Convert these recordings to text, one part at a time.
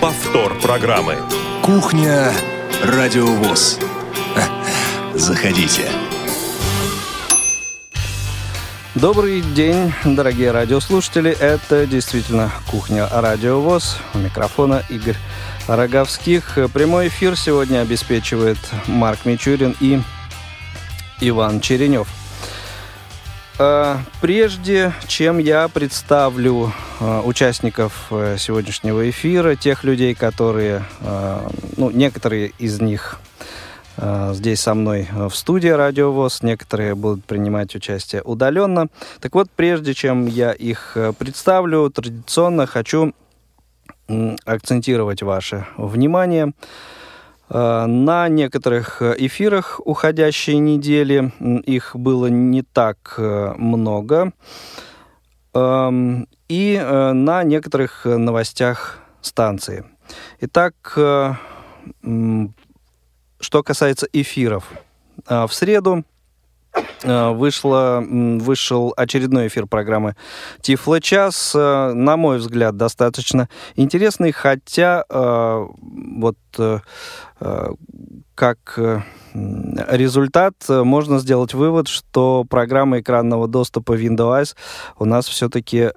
Повтор программы. Кухня Радиовоз. Заходите. Добрый день, дорогие радиослушатели. Это действительно «Кухня Радиовоз». У микрофона Игорь Роговских. Прямой эфир сегодня обеспечивает Марк Мичурин и Иван Черенев. А, прежде чем я представлю а, участников э, сегодняшнего эфира, тех людей, которые, ну, некоторые из них Э, здесь со мной э, в студии Радио ВОЗ. Некоторые будут принимать участие удаленно. Так вот, прежде чем я их э, представлю, традиционно хочу акцентировать ваше внимание некоторых эфирах уходящей недели. Их было не так много. Эм, и на некоторых новостях станции. Итак, что касается эфиров. В среду вышло, вышел очередной эфир программы Тифло час. А, на мой взгляд, достаточно интересный, хотя вот э, как э, результат можно сделать вывод, что программа экранного доступа Windows у нас все-таки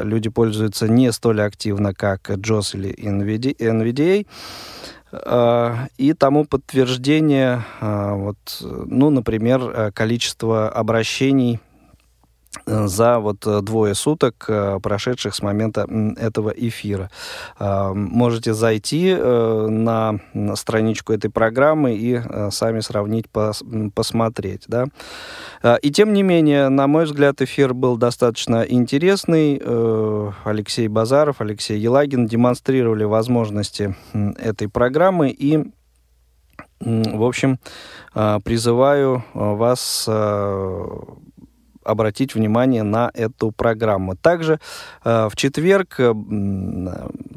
люди пользуются не столь активно, как JOS или NVDA. А, и тому подтверждение, а, вот, ну, например, э, количество обращений за вот э, двое суток, э, прошедших с момента этого эфира. Можете зайти на страничку этой программы и сами сравнить, посмотреть. Да? И тем не менее, на мой взгляд, эфир был достаточно интересный. Алексей Базаров, Алексей Елагин демонстрировали возможности этой программы и в общем, призываю вас обратить внимание на эту программу. Также э, в четверг, э,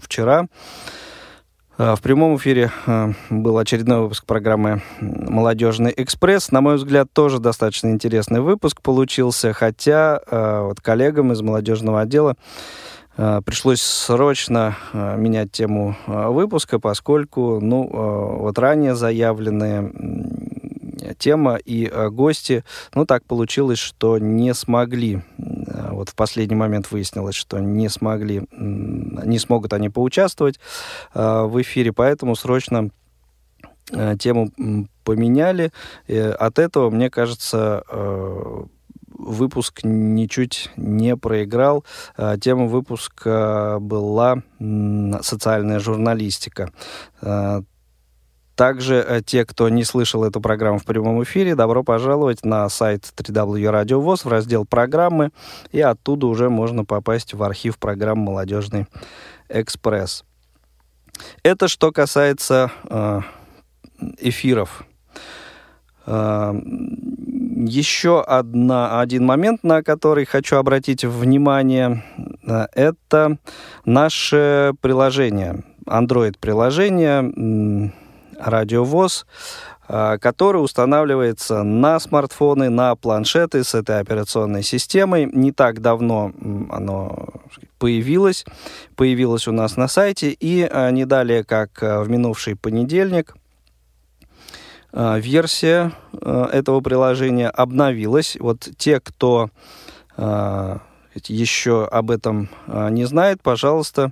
вчера, э, в прямом эфире был очередной выпуск программы «Молодежный экспресс». На мой взгляд, тоже достаточно интересный выпуск получился, хотя вот коллегам из молодежного отдела пришлось срочно менять тему выпуска, поскольку, ну, вот ранее заявленные тема и э, гости, ну, так получилось, что не смогли, э, вот в последний момент выяснилось, что не смогли, не смогут они поучаствовать э, в эфире, поэтому срочно тему поменяли. От этого, мне кажется, выпуск ничуть не проиграл. Тема выпуска была социальная журналистика. Также э, те, кто не слышал эту программу в прямом эфире, добро пожаловать на сайт www.radiovoz в раздел «Программы», и оттуда уже можно попасть в архив программ «Молодежный экспресс». Это что касается э, эфиров. Э, еще одна, один момент, на который хочу обратить внимание, это наше приложение, Android-приложение радиовоз, а, который устанавливается на смартфоны, на планшеты с этой операционной системой. Не так давно оно появилось, появилось у нас на сайте, и а, не далее, как а, в минувший понедельник, версия этого приложения обновилась. Вот те, кто еще об этом не знает, пожалуйста,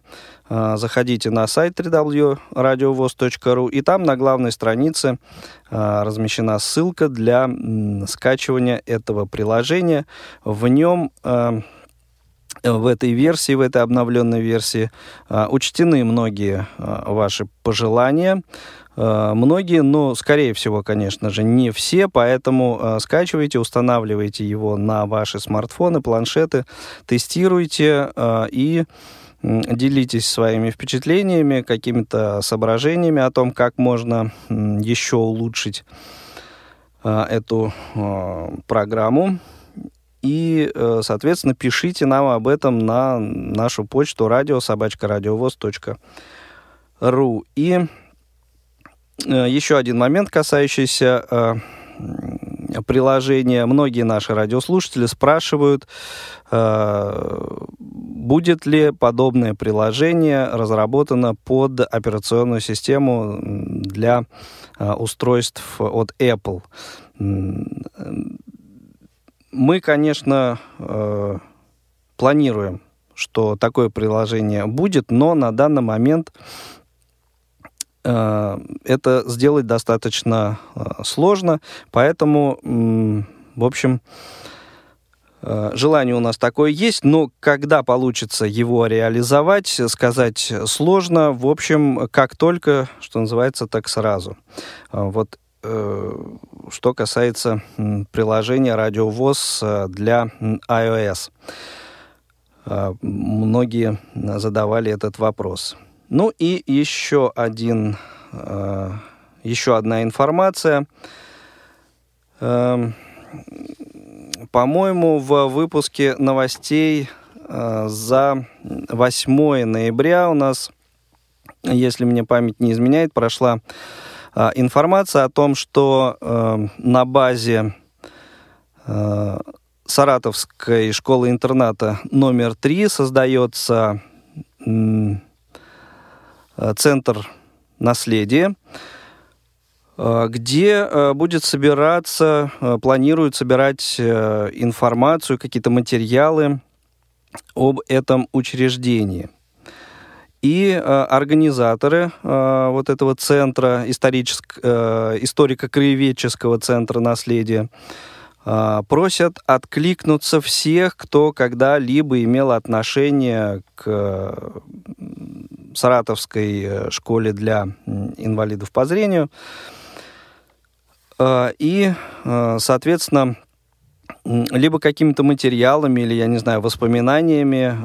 а, заходите на сайт www.radiovoz.ru, и там на главной странице а, размещена ссылка для скачивания этого приложения. В нем а, в этой версии, в этой обновленной версии учтены многие ваши пожелания, многие, но, скорее всего, конечно же, не все, поэтому скачивайте, устанавливайте его на ваши смартфоны, планшеты, тестируйте и делитесь своими впечатлениями, какими-то соображениями о том, как можно еще улучшить эту программу. И, э, соответственно, пишите нам об этом на нашу почту радиособачка.радиовоз.ру. И э, еще один момент, касающийся э, приложение. Многие наши радиослушатели спрашивают, будет ли подобное приложение разработано под операционную систему для устройств от Apple. Мы, конечно, планируем, что такое приложение будет, но на данный момент Э, это сделать достаточно э, сложно, поэтому, в общем, э, Желание у нас такое есть, но когда получится его реализовать, сказать сложно. В общем, как только, что называется, так сразу. Вот что касается приложения радиовоз для iOS. Многие задавали этот вопрос. Ну и еще один, э, еще одна информация. Э, по-моему, в выпуске новостей э, за 8 ноября у нас, если мне память не изменяет, прошла э, информация о том, что э, на базе э, Саратовской школы-интерната номер 3 создается Э, центр наследия, э, где э, будет собираться, планируют собирать информацию, какие-то материалы об этом учреждении. И организаторы вот этого центра, историко-краеведческого центра наследия, просят откликнуться всех, кто когда-либо имел отношение к Саратовской э, школе для инвалидов по зрению. Э, и, э, соответственно, либо какими-то материалами, или, я не знаю, воспоминаниями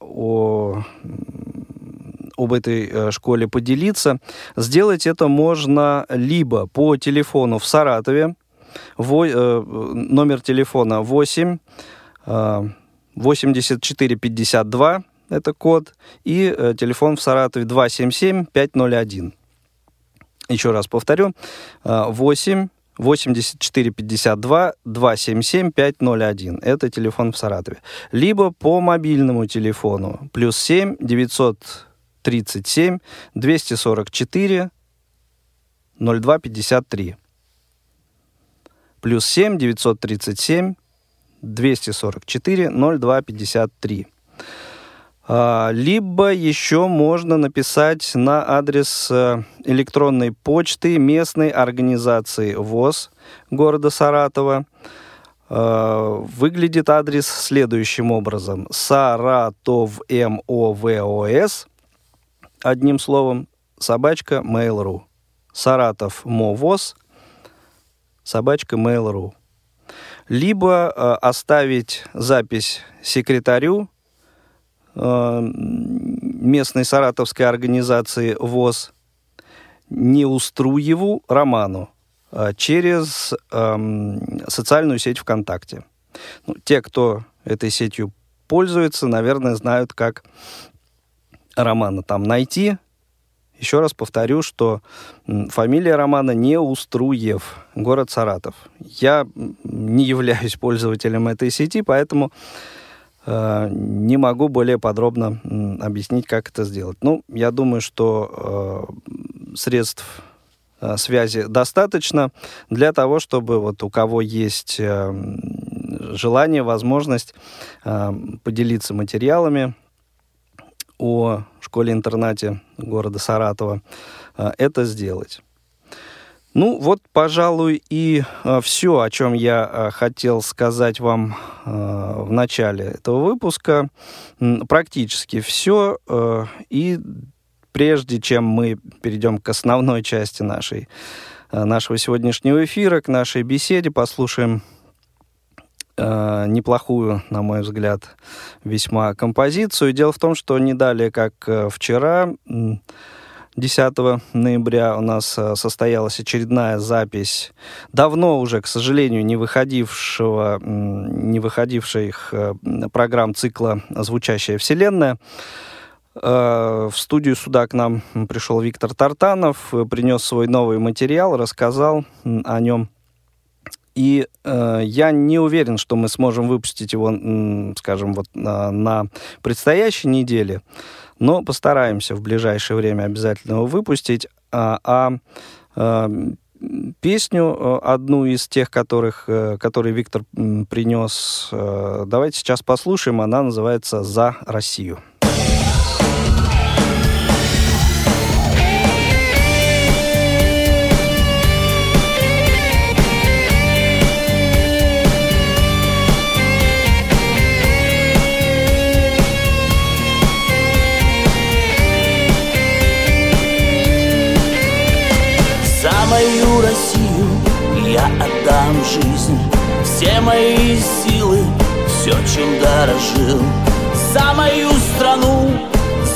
о об этой школе поделиться. Сделать это можно либо по телефону в Саратове, во, номер телефона 8 э, 84 52 это код, и э, телефон в Саратове 277-501. Еще раз повторю, э, 8 84 52 277 501. Это телефон в Саратове. Либо по мобильному телефону плюс 7 937 244 02 53. Плюс 7 937 244 02 53. А, либо еще можно написать на адрес э, электронной почты местной организации ВОЗ города Саратова. А, выглядит адрес следующим образом. Саратов МОВОС, одним словом, собачка Mail.ru. Саратов МОВОС, собачка Mail.ru. Либо э, оставить запись секретарю местной саратовской организации ВОЗ Неуструеву Роману э, через эм, социальную сеть ВКонтакте. Ну, те, кто этой сетью пользуется, наверное, знают, как Романа там найти. Еще раз повторю, что фамилия Романа не Уструев, город Саратов. Я не являюсь пользователем этой сети, поэтому Э, не могу более подробно объяснить, как это сделать. Ну, я думаю, что э, средств э, связи достаточно для того, чтобы вот у кого есть желание, возможность поделиться материалами о школе-интернате города Саратова, это сделать. Ну, вот, пожалуй, и э, все, о чем я э, хотел сказать вам э, в начале этого выпуска. Практически все. И прежде чем мы перейдем к основной части нашей, нашего сегодняшнего эфира, к нашей беседе, послушаем неплохую, на мой взгляд, весьма композицию. Дело в том, что не далее, как вчера... Э, 10 ноября у нас э, состоялась очередная запись давно уже, к сожалению, не выходившего, не выходивших э, программ цикла «Звучащая вселенная». Э, в студию сюда к нам пришел Виктор Тартанов, принес свой новый материал, рассказал о нем. И э, я не уверен, что мы сможем выпустить его, скажем, вот на, на предстоящей неделе, но постараемся в ближайшее время обязательно его выпустить. А, а, а песню, э, одну из тех, которых, э, которые Виктор принес, э, давайте сейчас послушаем. Она называется «За Россию». Мою Россию я отдам жизнь. Все мои силы, все, чем дорожил. За мою страну,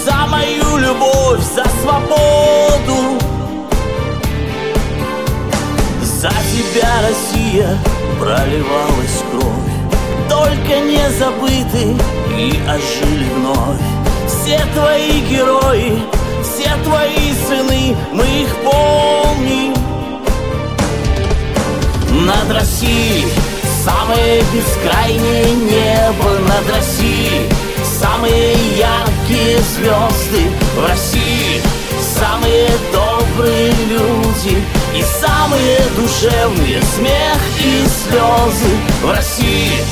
за мою любовь, за свободу. За тебя, Россия, проливалась кровь. Только не забыты и ожили вновь. Все твои герои, все твои сыны, мы их помним над Россией Самое бескрайнее небо над Россией Самые яркие звезды. В России Самые добрые люди И самые душевные смех и слезы. В России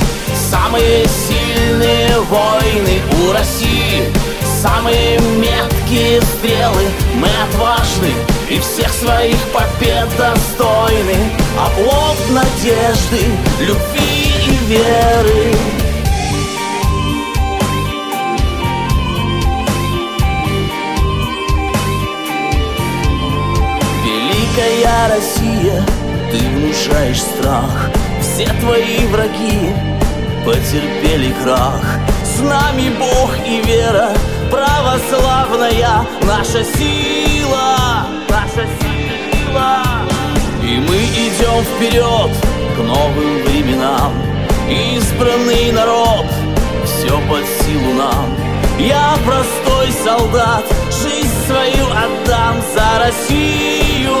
Самые сильные войны. У России Самые меткие стрелы Мы отважны и всех своих побед достойны. Оплот надежды, любви и веры. Великая Россия, ты внушаешь страх. Все твои враги потерпели крах. С нами Бог и вера православная наша сила, наша сила. И мы идем вперед к новым временам. Избранный народ, все под силу нам. Я простой солдат, жизнь свою отдам за Россию,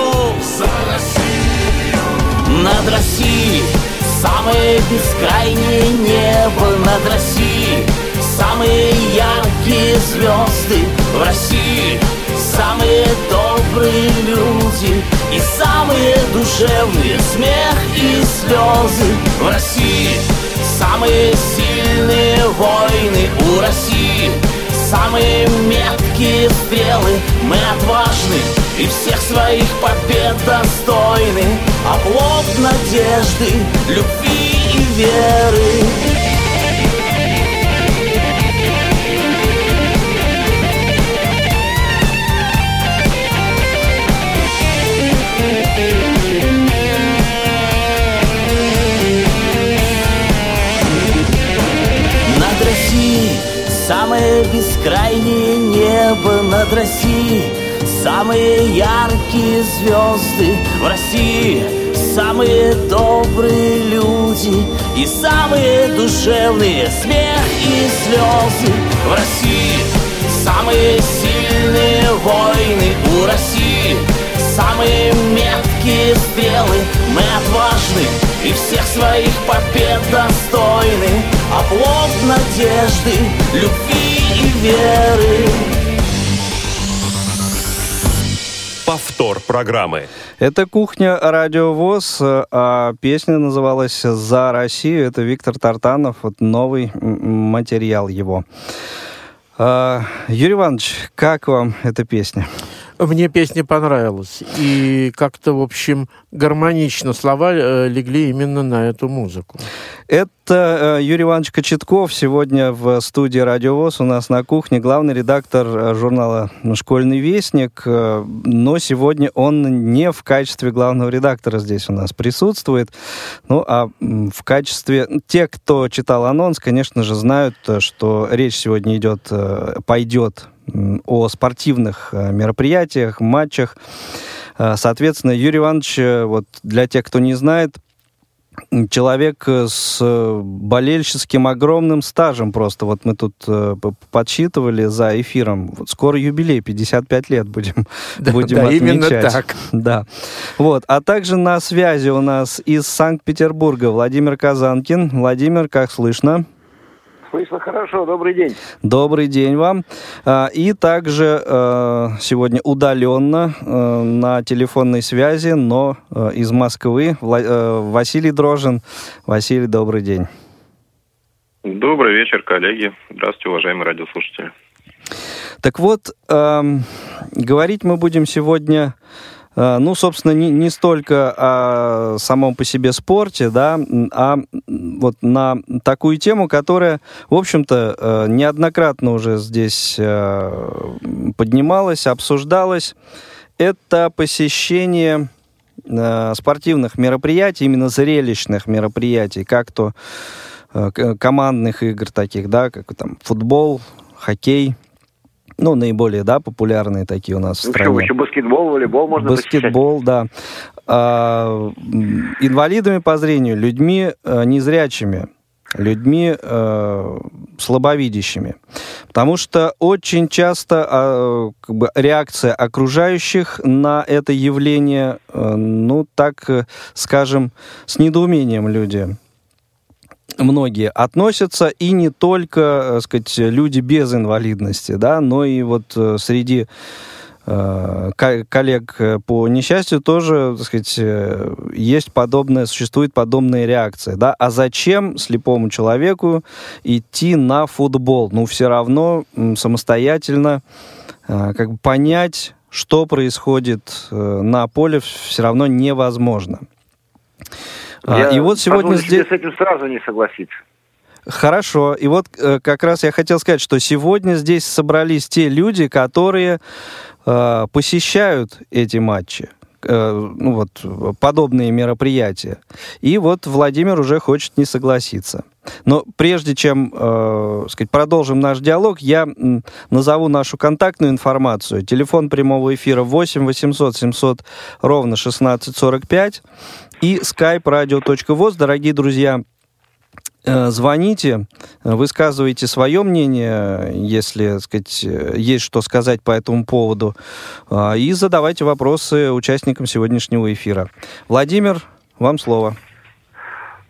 за Россию. Над Россией самое бескрайнее небо над Россией Самые яркие звезды в России. Самые добрые люди И самые душевные смех и слезы в России. Самые сильные войны у России. Самые меткие стрелы Мы отважны и всех своих побед достойны. Оплот надежды, любви и веры бескрайнее небо над Россией. Самые яркие звезды в России. Самые добрые люди И самые душевные смех и слезы в России. Самые сильные войны у России. Самые меткие стрелы. Мы отважны и всех своих побед достойны. Оплот надежды, любви веры Повтор программы. Это «Кухня Радио ВОЗ», а песня называлась «За Россию». Это Виктор Тартанов, вот новый материал его. А, Юрий Иванович, как вам эта песня? Мне песня понравилась. И как-то, в общем, гармонично слова э, легли именно на эту музыку. Это э, Юрий Иванович Кочетков. Сегодня в студии Радио ВОЗ у нас на кухне главный редактор э, журнала «Школьный вестник». Но сегодня он не в качестве главного редактора здесь у нас присутствует. Ну, а в качестве... Те, кто читал анонс, конечно же, знают, что речь сегодня идет, пойдет о спортивных э, мероприятиях, матчах. Э, соответственно, Юрий Иванович, э, вот для тех, кто не знает, человек с болельщическим огромным стажем просто. Вот мы тут подсчитывали за эфиром. Вот скоро юбилей, 55 лет будем, да, будем да, отмечать. именно так. Да. Вот. А также на связи у нас из Санкт-Петербурга Владимир Казанкин. Владимир, как слышно? Слышно хорошо, добрый день. Добрый день вам. А, и также э, сегодня удаленно э, на телефонной связи, но из Москвы Василий Дрожин. Василий, добрый день. Добрый вечер, коллеги. Здравствуйте, уважаемые радиослушатели. Так вот, говорить мы будем сегодня ну, собственно, не, не столько о самом по себе спорте, да, а вот на такую тему, которая, в общем-то, э, неоднократно уже здесь э, поднималась, обсуждалась. Это посещение спортивных мероприятий, именно зрелищных мероприятий, как то командных игр таких, да, как там футбол, хоккей, ну, наиболее, да, популярные такие у нас в ну, стране. Еще, еще баскетбол, волейбол можно Баскетбол, посещать. да. А, инвалидами по зрению, людьми а, незрячими, людьми э, слабовидящими. Потому что очень часто э, как бы, реакция окружающих на это явление, э, ну, так скажем, с недоумением люди многие относятся, и не только, так э, сказать, люди без инвалидности, да, но и вот э, среди э, коллег по несчастью тоже, так сказать, есть подобная, существует подобная реакция, да, а зачем слепому человеку идти на футбол? Ну, все равно самостоятельно как бы понять, что происходит на поле, все равно невозможно. А, я и вот сегодня здесь... с этим сразу не согласиться. Хорошо. И вот э, как раз я хотел сказать, что сегодня здесь собрались те люди, которые э, посещают эти матчи, э, ну вот подобные мероприятия. И вот Владимир уже хочет не согласиться. Но прежде чем э, сказать, продолжим наш диалог, я назову нашу контактную информацию. Телефон прямого эфира 8 800 700 ровно 1645 и skype radio.voz. Дорогие друзья, э, звоните, высказывайте свое мнение, если сказать, есть что сказать по этому поводу, э, и задавайте вопросы участникам сегодняшнего эфира. Владимир, вам слово.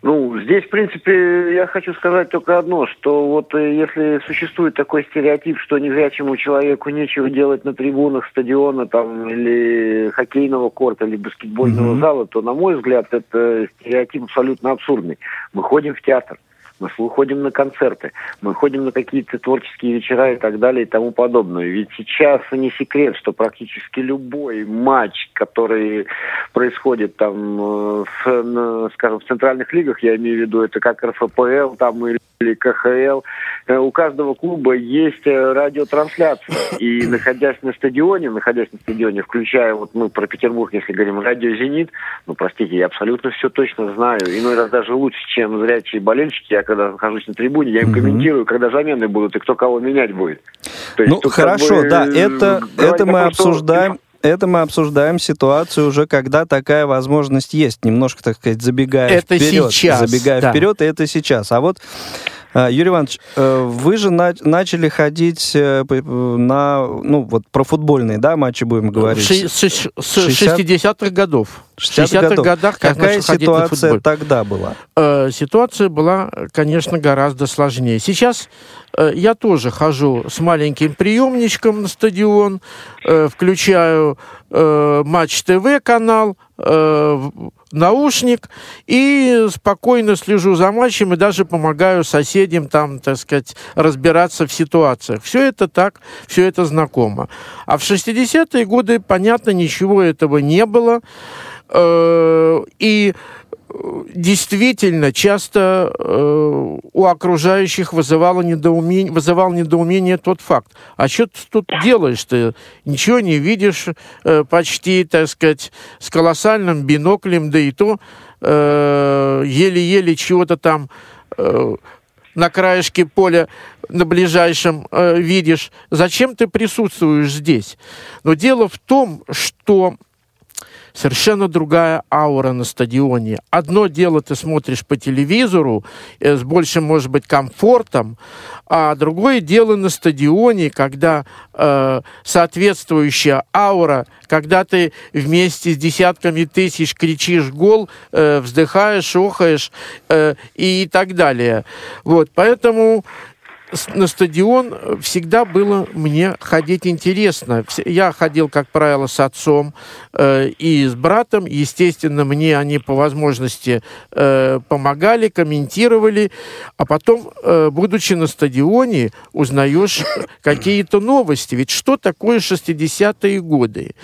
Ну, здесь, в принципе, я хочу сказать только одно, что вот э, если существует такой стереотип, что незрячему человеку нечего делать на трибунах стадиона там или хоккейного корта, или баскетбольного mm-hmm. зала, то, на мой взгляд, это стереотип абсолютно абсурдный. Мы ходим в театр мы ходим на концерты, мы ходим на какие-то творческие вечера и так далее и тому подобное. Ведь сейчас не секрет, что практически любой матч, который происходит там, э, в, скажем, в центральных лигах, я имею в виду, это как РФПЛ там или или КХЛ, э, у каждого клуба есть э, радиотрансляция. И находясь на стадионе, находясь на стадионе, включая вот мы про Петербург, если говорим радио «Зенит», ну, простите, я абсолютно все точно знаю. Иной раз даже лучше, чем зрячие болельщики. Я когда нахожусь на трибуне, я им mm-hmm. комментирую, когда замены будут и кто кого менять будет. То есть, ну, хорошо, как бы, да, это, это мы обсуждаем. Что это мы обсуждаем ситуацию уже, когда такая возможность есть. Немножко, так сказать, забегая это вперед. Сейчас, забегая да. вперед, и это сейчас. А вот Юрий Иванович, э, вы же на начали ходить э, на, ну, вот про футбольные, да, матчи будем говорить? С 60-х годов. В 60-х годах Какая ситуация тогда была? Э, ситуация была, конечно, гораздо сложнее. Сейчас я тоже хожу с маленьким приемничком на стадион, включаю Матч ТВ канал, наушник и спокойно слежу за матчем и даже помогаю соседям там, так сказать, разбираться в ситуациях. Все это так, все это знакомо. А в 60-е годы, понятно, ничего этого не было. Э, и действительно часто э, у окружающих вызывало недоумение, вызывал недоумение тот факт. А что ты тут делаешь? Ты ничего не видишь э, почти, так сказать, с колоссальным биноклем, да и то э, еле-еле чего-то там э, на краешке поля на ближайшем э, видишь. Зачем ты присутствуешь здесь? Но дело в том, что совершенно другая аура на стадионе. Одно дело ты смотришь по телевизору э, с большим, может быть, комфортом, а другое дело на стадионе, когда э, соответствующая аура, когда ты вместе с десятками тысяч кричишь гол, э, вздыхаешь, охаешь э, и так далее. Вот, поэтому на стадион всегда было мне ходить интересно. Я ходил, как правило, с отцом э, и с братом. Естественно, мне они по возможности э, помогали, комментировали. А потом, э, будучи на стадионе, узнаешь какие-то новости. Ведь что такое 60-е годы?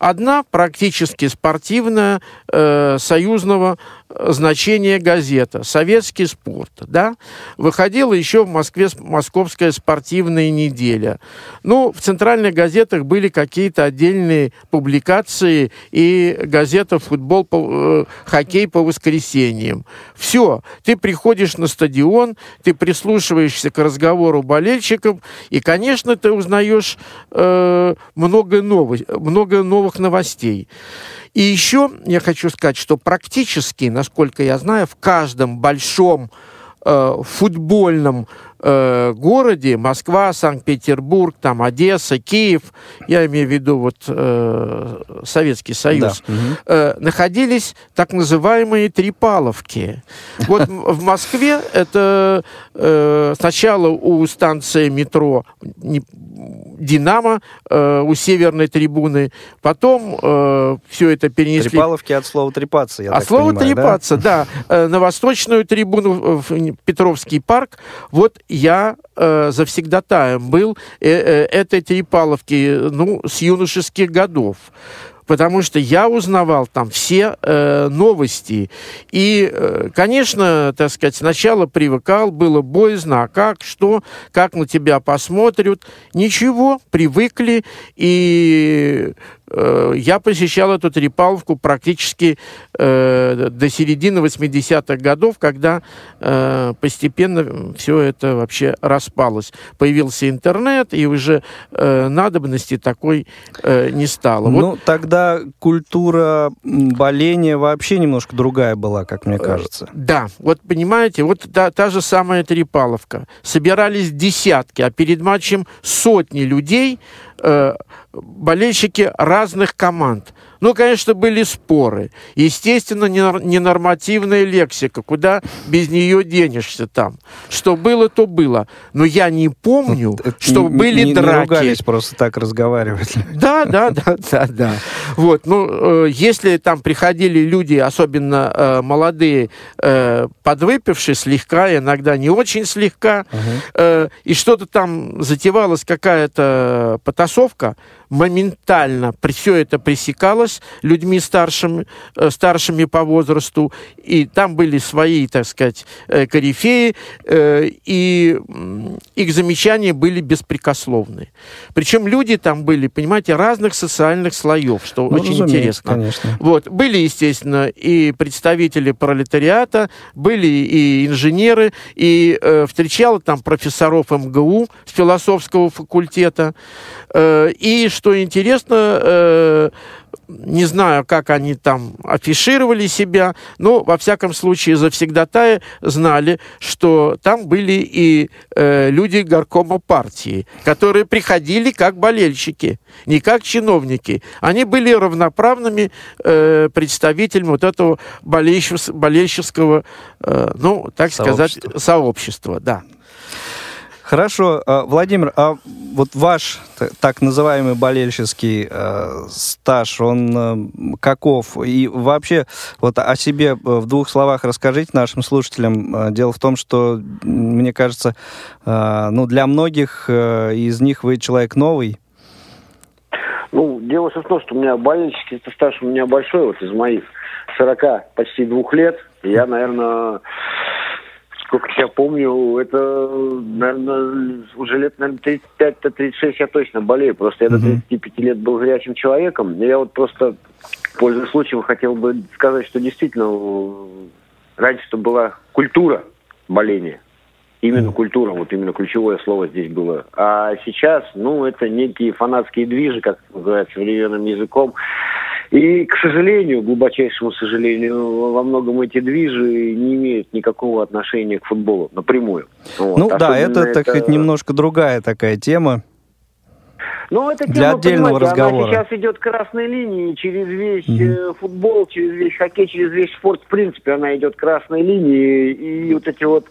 Одна практически спортивная э, союзного значение газета «Советский спорт». Да? Выходила еще в Москве «Московская спортивная неделя». Ну, в центральных газетах были какие-то отдельные публикации и газета «Футбол», по, э, «Хоккей по воскресеньям». Все, ты приходишь на стадион, ты прислушиваешься к разговору болельщиков, и, конечно, ты узнаешь э, много, новых, много новых новостей. И еще я хочу сказать, что практически, насколько я знаю, в каждом большом э, футбольном э, городе, Москва, Санкт-Петербург, там Одесса, Киев, я имею в виду вот э, Советский Союз, да. э, находились так называемые Трипаловки. Вот в Москве это э, сначала у станции метро Динамо э, у северной трибуны, потом э, все это перенесли. Трипаловки от слова трепаться, я От слова понимаю, трепаться, да, да э, на восточную трибуну в Петровский парк. Вот я э, завсегдатаем был э, э, этой Трипаловки, ну, с юношеских годов потому что я узнавал там все э, новости. И, э, конечно, так сказать, сначала привыкал, было боязно, а как, что, как на тебя посмотрят. Ничего, привыкли, и я посещал эту Трепаловку практически э, до середины 80-х годов, когда э, постепенно все это вообще распалось. Появился интернет, и уже э, надобности такой э, не стало. Ну, вот. тогда культура боления вообще немножко другая была, как мне э, кажется. Да, вот понимаете, вот та, та же самая Трепаловка. Собирались десятки, а перед матчем сотни людей, э, болельщики разных команд. Ну, конечно, были споры. Естественно, ненормативная лексика. Куда без нее денешься там? Что было, то было. Но я не помню, Это что не, были не, драки. Не ругались, просто так разговаривали. Да, да, да, да, да. Вот, ну, э, если там приходили люди, особенно э, молодые, э, подвыпившие слегка, иногда не очень слегка, угу. э, и что-то там затевалась какая-то потасовка, моментально все это пресекалось людьми старшими, э, старшими по возрасту, и там были свои, так сказать, э, корифеи, э, и их замечания были беспрекословны. Причем люди там были, понимаете, разных социальных слоев, что ну, очень интересно. Конечно. Вот. Были, естественно, и представители пролетариата, были и инженеры, и э, встречал там профессоров МГУ с философского факультета, э, и что интересно, э, не знаю, как они там афишировали себя, но, во всяком случае, завсегдатаи знали, что там были и э, люди горкома партии, которые приходили как болельщики, не как чиновники. Они были равноправными э, представителями вот этого болельщического, э, ну, так сказать, сообщества, да. Хорошо, а, Владимир, а вот ваш так называемый болельческий э, стаж, он э, каков? И вообще вот о себе в двух словах расскажите нашим слушателям. Дело в том, что, мне кажется, э, ну, для многих э, из них вы человек новый. Ну, дело в том, что у меня болельческий стаж у меня большой, вот из моих 40 почти двух лет. Я, наверное, сколько я помню, это, наверное, уже лет, наверное, 35-36 я точно болею. Просто я до 35 лет был зрячим человеком. Я вот просто, пользуясь случаем, хотел бы сказать, что действительно раньше-то была культура боления. Именно культура, вот именно ключевое слово здесь было. А сейчас, ну, это некие фанатские движи, как называют современным языком. И, к сожалению, глубочайшему сожалению, во многом эти движи не имеют никакого отношения к футболу напрямую. Вот. Ну да, это, это, так сказать, немножко другая такая тема. Ну, эта тема, для отдельного разговора. Она сейчас идет красной линией через весь mm-hmm. футбол, через весь хоккей, через весь спорт. В принципе, она идет красной линией. И вот эти вот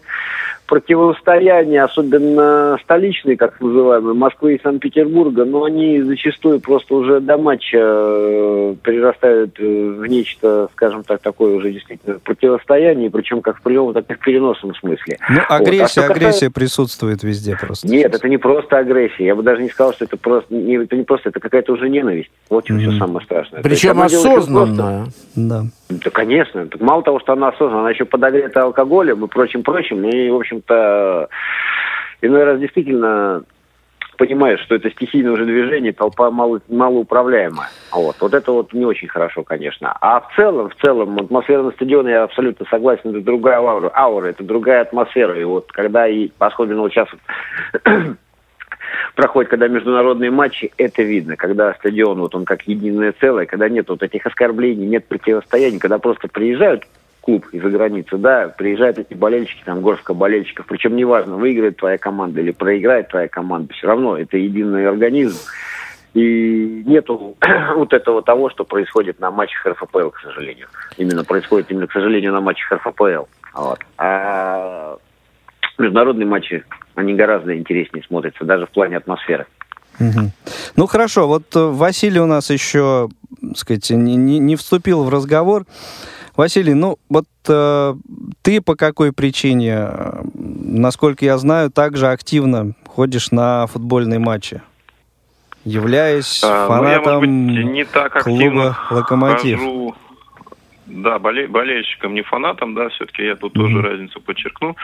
противостояния, особенно столичные, как называемые, Москвы и Санкт-Петербурга, но они зачастую просто уже до матча э, перерастают э, в нечто, скажем так, такое уже действительно противостояние, причем как в прямом, так и в переносном смысле. Ну, агрессия, вот. а агрессия касается... присутствует везде просто. Нет, сейчас. это не просто агрессия. Я бы даже не сказал, что это просто, не, это не просто, это какая-то уже ненависть. Вот mm-hmm. все самое страшное. Причем осознанная. Да. Да, конечно. Мало того, что она осознанная, она еще подогрета алкоголем и прочим-прочим. И, в общем-то, иной раз действительно понимаешь, что это стихийное уже движение, толпа мало, малоуправляемая. Вот. вот это вот не очень хорошо, конечно. А в целом, в целом, атмосфера на стадионе, я абсолютно согласен, это другая аура, аура это другая атмосфера. И вот когда, и особенно вот сейчас проходит, когда международные матчи, это видно. Когда стадион, вот он как единое целое, когда нет вот этих оскорблений, нет противостояний, когда просто приезжают клуб из-за границы, да, приезжают эти болельщики, там, горстка болельщиков, причем неважно, выиграет твоя команда или проиграет твоя команда, все равно это единый организм. И нету вот этого того, что происходит на матчах РФПЛ, к сожалению. Именно происходит именно, к сожалению, на матчах РФПЛ. Вот. А международные матчи, они гораздо интереснее смотрятся, даже в плане атмосферы. Ну хорошо, вот э, Василий у нас еще, так сказать, не, не вступил в разговор. Василий, ну вот э, ты по какой причине, э, насколько я знаю, также активно ходишь на футбольные матчи? Являясь а, фанатом ну, я, быть, не так клуба «Локомотив». Хожу да, боле, болельщиком, не фанатом, да, все-таки я тут mm-hmm. тоже разницу подчеркну.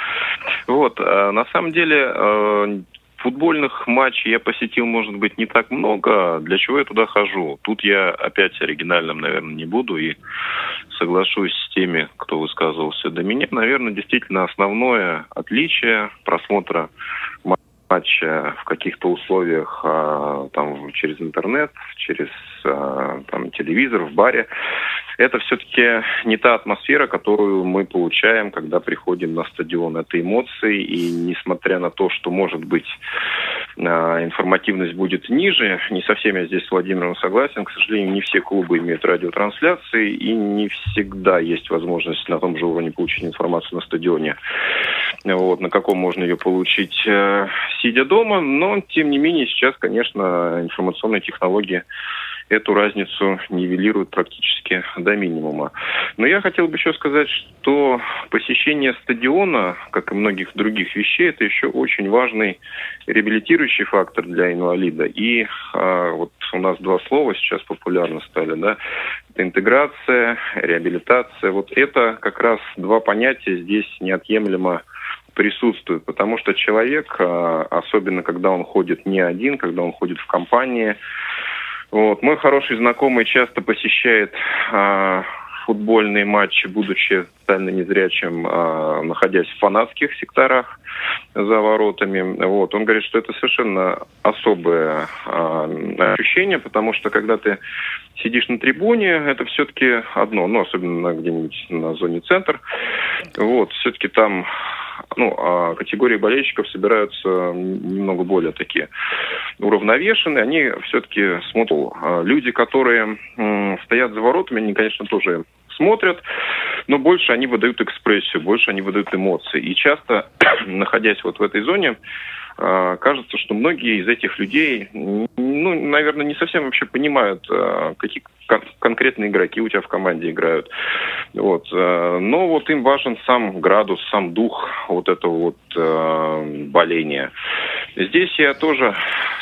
Вот, а, на самом деле, а, футбольных матчей я посетил, может быть, не так много. Для чего я туда хожу? Тут я опять оригинальным, наверное, не буду и соглашусь с теми, кто высказывался до меня. Наверное, действительно основное отличие просмотра матча в каких-то условиях а, там через интернет, через а, там телевизор в баре, это все-таки не та атмосфера, которую мы получаем, когда приходим на стадион. Это эмоции, и несмотря на то, что, может быть, информативность будет ниже, не со всеми я здесь с Владимиром согласен, к сожалению, не все клубы имеют радиотрансляции, и не всегда есть возможность на том же уровне получить информацию на стадионе, вот, на каком можно ее получить, э, сидя дома, но, тем не менее, сейчас, конечно, информационные технологии эту разницу нивелируют практически до минимума. Но я хотел бы еще сказать, что посещение стадиона, как и многих других вещей, это еще очень важный реабилитирующий фактор для инвалида. И а, вот у нас два слова сейчас популярно стали, да, это интеграция, реабилитация. Вот это как раз два понятия здесь неотъемлемо присутствуют, потому что человек, а, особенно когда он ходит не один, когда он ходит в компании, вот. Мой хороший знакомый часто посещает а, футбольные матчи, будучи социально незрячим, а, находясь в фанатских секторах за воротами. Вот. Он говорит, что это совершенно особое а, ощущение, потому что когда ты сидишь на трибуне, это все-таки одно, ну, особенно где-нибудь на зоне центр. Вот, все-таки там ну, а категории болельщиков собираются немного более такие уравновешенные. Они все-таки смотрят. А люди, которые стоят за воротами, они, конечно, тоже смотрят, но больше они выдают экспрессию, больше они выдают эмоции. И часто, находясь вот в этой зоне, кажется, что многие из этих людей, ну, наверное, не совсем вообще понимают, а, какие конкретные игроки у тебя в команде играют. Вот. А, но вот им важен сам градус, сам дух вот этого вот боления. Здесь я тоже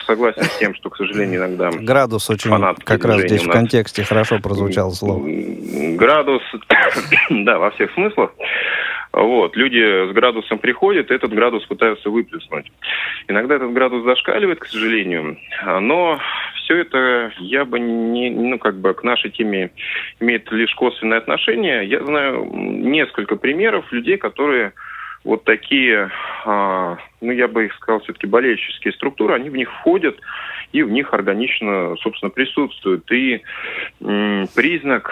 согласен с тем, что, к сожалению, иногда... Градус очень, как раз здесь в контексте хорошо прозвучало слово. Градус, да, во всех смыслах. Вот. Люди с градусом приходят, этот градус пытаются выплеснуть. Иногда этот градус зашкаливает, к сожалению, но все это я бы не, ну, как бы к нашей теме имеет лишь косвенное отношение. Я знаю несколько примеров людей, которые вот такие, а, ну, я бы их сказал, все-таки болельческие структуры, они в них входят и в них органично, собственно, присутствует. И признак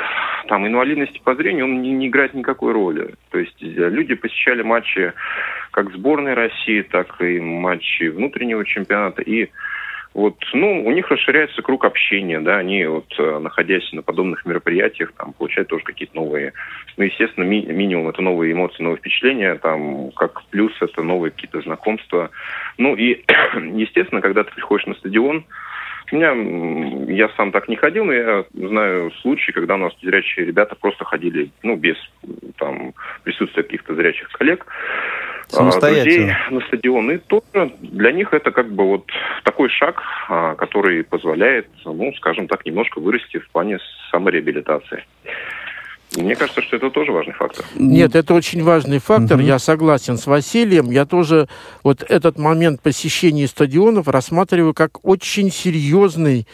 там, инвалидности по зрению, он не, играет никакой роли. То есть люди посещали матчи как сборной России, так и матчи внутреннего чемпионата, и вот, ну, у них расширяется круг общения, да, они вот, э, находясь на подобных мероприятиях, там, получают тоже какие-то новые, ну, естественно, ми- минимум это новые эмоции, новые впечатления, там, как плюс это новые какие-то знакомства. Ну, и, естественно, когда ты приходишь на стадион, у меня, я сам так не ходил, но я знаю случаи, когда у нас зрячие ребята просто ходили, ну, без там присутствия каких-то зрячих коллег, а, друзей на стадион. И тоже для них это как бы вот такой шаг, а, который позволяет, ну, скажем так, немножко вырасти в плане самореабилитации. Мне кажется, что это тоже важный фактор. Нет, это очень важный фактор. Мгм. Я согласен с Василием. Я тоже вот этот момент посещения стадионов рассматриваю как очень серьезный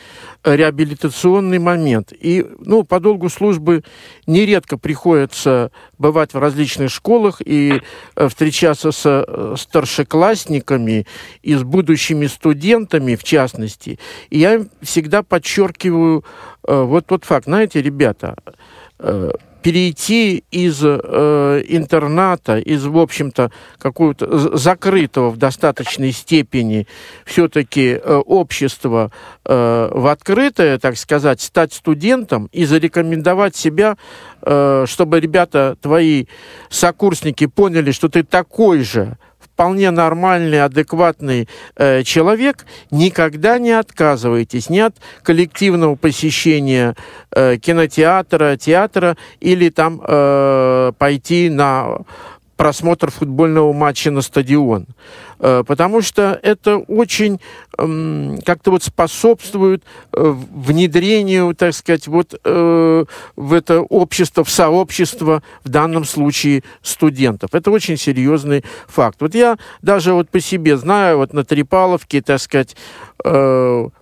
э, реабилитационный момент. И, ну, по долгу службы нередко приходится бывать в различных школах и э, встречаться с э, старшеклассниками и с будущими студентами, в частности. И я всегда подчеркиваю э, вот тот факт. Знаете, ребята, перейти из э, интерната, из, в общем-то, какого-то закрытого в достаточной степени все-таки э, общества э, в открытое, так сказать, стать студентом и зарекомендовать себя, э, чтобы ребята, твои сокурсники поняли, что ты такой же, вполне нормальный, адекватный э, человек, никогда не отказывайтесь ни от коллективного посещения э, кинотеатра, театра или там э, пойти на просмотр футбольного матча на стадион. Э, Потому что это очень м, как-то вот способствует э, внедрению, так сказать, вот э, в это общество, в сообщество, в данном случае студентов. Это очень серьезный факт. Вот я даже вот по себе знаю, вот на Трипаловке, так сказать, ну,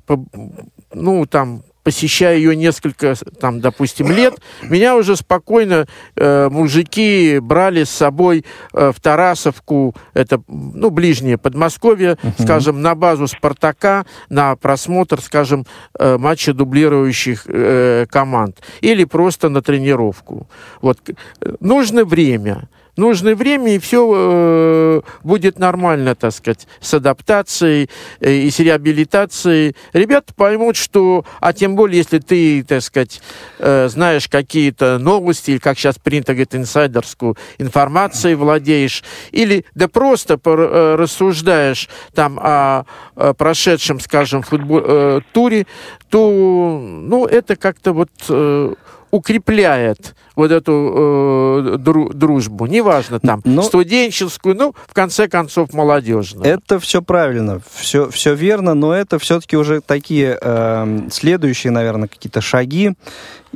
там, посещая ее несколько, там, допустим, лет, меня уже спокойно э, мужики брали с собой э, в Тарасовку, это, ну, ближнее Подмосковье, скажем, на базу «Спартака», на просмотр, скажем, э, матча дублирующих э, команд. Или просто на тренировку. Вот. э, Нужно время. Нужно время, и все будет нормально, так сказать, с адаптацией э, и с реабилитацией. Ребята поймут, что, а тем более, если ты, так сказать, э, знаешь какие-то новости, или, как сейчас принято говорить, инсайдерскую информацией владеешь, или да просто пор- э, рассуждаешь там о, э, прошедшем, скажем, футбол, э, туре, то, ну, это как-то вот э, укрепляет вот эту э, дру- дружбу, неважно там, Ну- студенческую, ну, в конце концов, молодежную. Это все правильно, все, все верно, но это все-таки уже такие эм, следующие, наверное, какие-то шаги,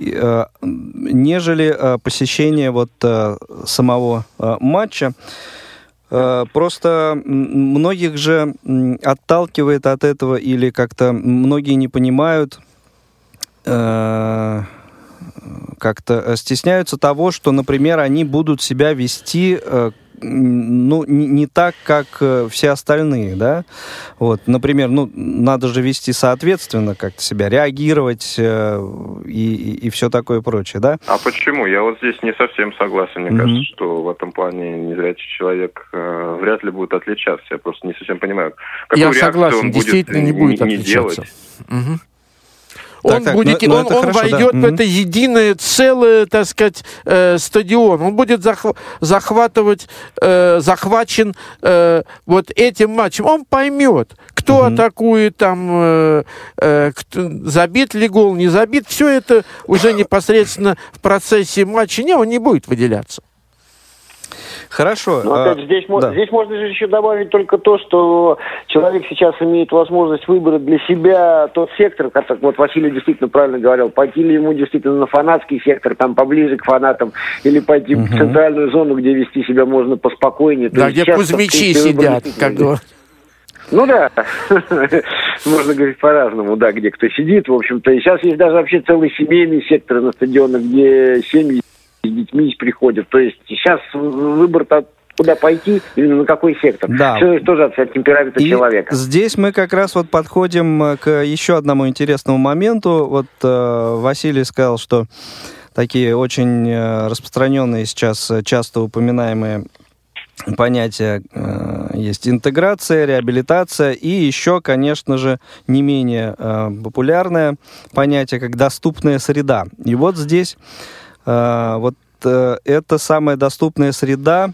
э, нежели э, посещение вот э, самого э, матча. Э, Просто многих же отталкивает от этого или как-то многие не понимают, э, как-то э, стесняются того, что, например, они будут себя вести э, ну, не, не так, как э, все остальные, да, вот, например, ну, надо же вести соответственно, как-то себя реагировать э, и, и, все такое прочее, да. А почему? Я вот здесь не совсем согласен. Мне Мгм. кажется, что в этом плане незрячий человек э, вряд ли будет отличаться. Я просто не совсем понимаю, какую Я реакцию согласен, он будет действительно не будет не отличаться. делать. Мгм. Он так, будет, ну- ну он, он хорошо, да. войдет в Мгм. это единое целое, так сказать, э, стадион. Он будет захва- захватывать, э, захвачен э, вот этим матчем. Он поймет, кто Мгм. атакует, там, э, э, кто- забит ли гол, не забит. Все это уже непосредственно в процессе матча. Не, он не будет выделяться. Хорошо. Но а, опять же, здесь, да. здесь можно же еще добавить только то, что человек сейчас имеет возможность выбрать для себя тот сектор, как вот Василий действительно правильно говорил, пойти ли ему действительно на фанатский сектор, там поближе к фанатам, или пойти в Мгм. центральную зону, где вести себя можно поспокойнее. Да, где кузьмичи сидят, как говорят. Ну да, можно говорить по-разному, да, где кто сидит, в общем-то. И сейчас есть даже вообще целый семейный сектор на стадионах, где семьи с детьми приходят. То есть сейчас выбор-то куда пойти, именно на какой сектор. Да. Все тоже от темперамента И человека. здесь мы как раз вот подходим э, к еще одному интересному моменту. Вот э, Василий сказал, что такие очень э, распространенные сейчас, э, часто упоминаемые понятия э, есть интеграция, реабилитация и еще, конечно же, не менее э, популярное понятие, как доступная среда. И вот здесь вот э, эта самая доступная среда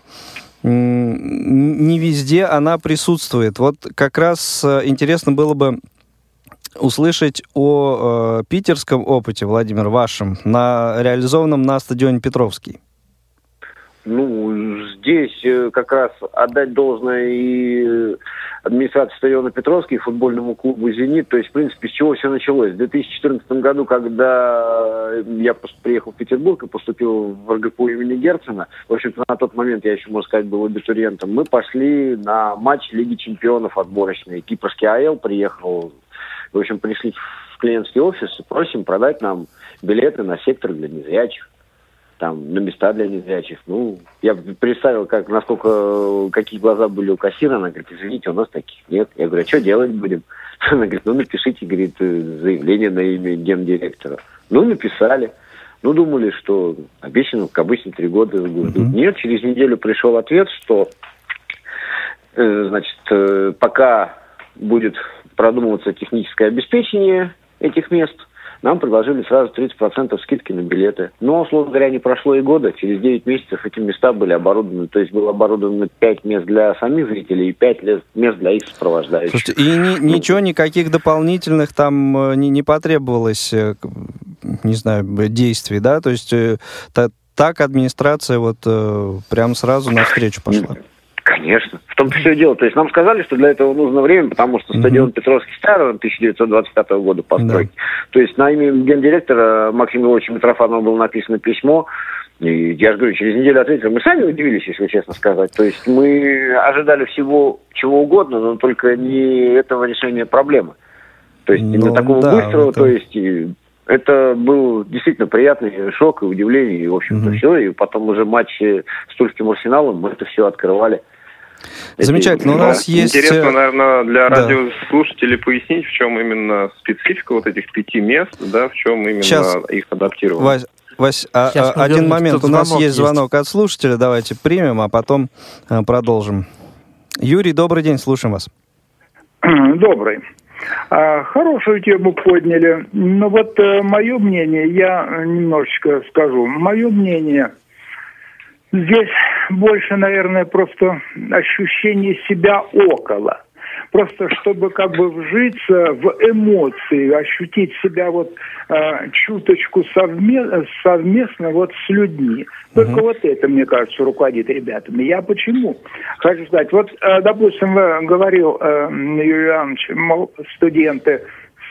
не везде она присутствует. Вот как раз э, интересно было бы услышать о э, питерском опыте, Владимир, вашем, на, реализованном на стадионе Петровский. Ну, здесь э, как раз отдать должное и администрации стадиона Петровский, футбольному клубу «Зенит». То есть, в принципе, с чего все началось? В 2014 году, когда я пос- приехал в Петербург и поступил в РГПУ имени Герцена, в общем-то, на тот момент я еще, можно сказать, был абитуриентом, мы пошли на матч Лиги чемпионов отборочной. Кипрский АЛ приехал, в общем, пришли в клиентский офис и просим продать нам билеты на сектор для незрячих там, на места для незрячих. Ну, я представил, как, насколько, какие глаза были у кассира. Она говорит, извините, у нас таких нет. Я говорю, а что делать будем? Она говорит, ну, напишите, говорит, заявление на имя гендиректора. Ну, написали. Ну, думали, что обещано, как обычно, три года ждут. Нет, через неделю пришел ответ, что, э, значит, э, пока будет продумываться техническое обеспечение этих мест, нам предложили сразу 30% скидки на билеты. Но, условно говоря, не прошло и года. Через 9 месяцев эти места были оборудованы. То есть было оборудовано 5 мест для самих зрителей и 5 мест для их сопровождающих. Слушайте, и ни- ничего, никаких дополнительных там э, не, не потребовалось, э, не знаю, действий, да? То есть э, та- так администрация вот прям сразу навстречу пошла. Конечно. В том-то все дело. То есть нам сказали, что для этого нужно время, потому что стадион Петровский старый, он 1925 года постройки. То есть на имя гендиректора Максима Львовича Митрофанова было написано письмо, и я же говорю, через неделю ответили. Мы сами удивились, если честно сказать. То есть мы ожидали всего чего угодно, но только не этого решения проблемы. То есть именно Ну, такого да, быстрого, это- то есть это был действительно приятный шок и удивление, и, в общем-то, Мгм. все. И потом уже матчи с Тульским Арсеналом мы это все открывали. Замечательно. У Да. нас есть... Интересно, э, наверное, для да. радиослушателей пояснить, в чем именно специфика вот этих пяти мест, да, в чем именно Щас. их адаптировано. Вась, Вась, а- Сейчас а, один момент. У нас звонок есть есть. звонок от слушателя. Давайте примем, а потом э, продолжим. Юрий, добрый день, слушаем вас. Добрый. А, Хорошую тему подняли. Но вот мое мнение, я э, немножечко скажу. Мое мнение, здесь больше, наверное, просто ощущение себя около. Просто чтобы как бы вжиться в эмоции, ощутить себя вот э, чуточку совме- совместно вот с людьми. Только вот это, мне кажется, руководит ребятами. Я почему? Хочу сказать, вот, э, допустим, говорил э, Юрий Иванович, мол, студенты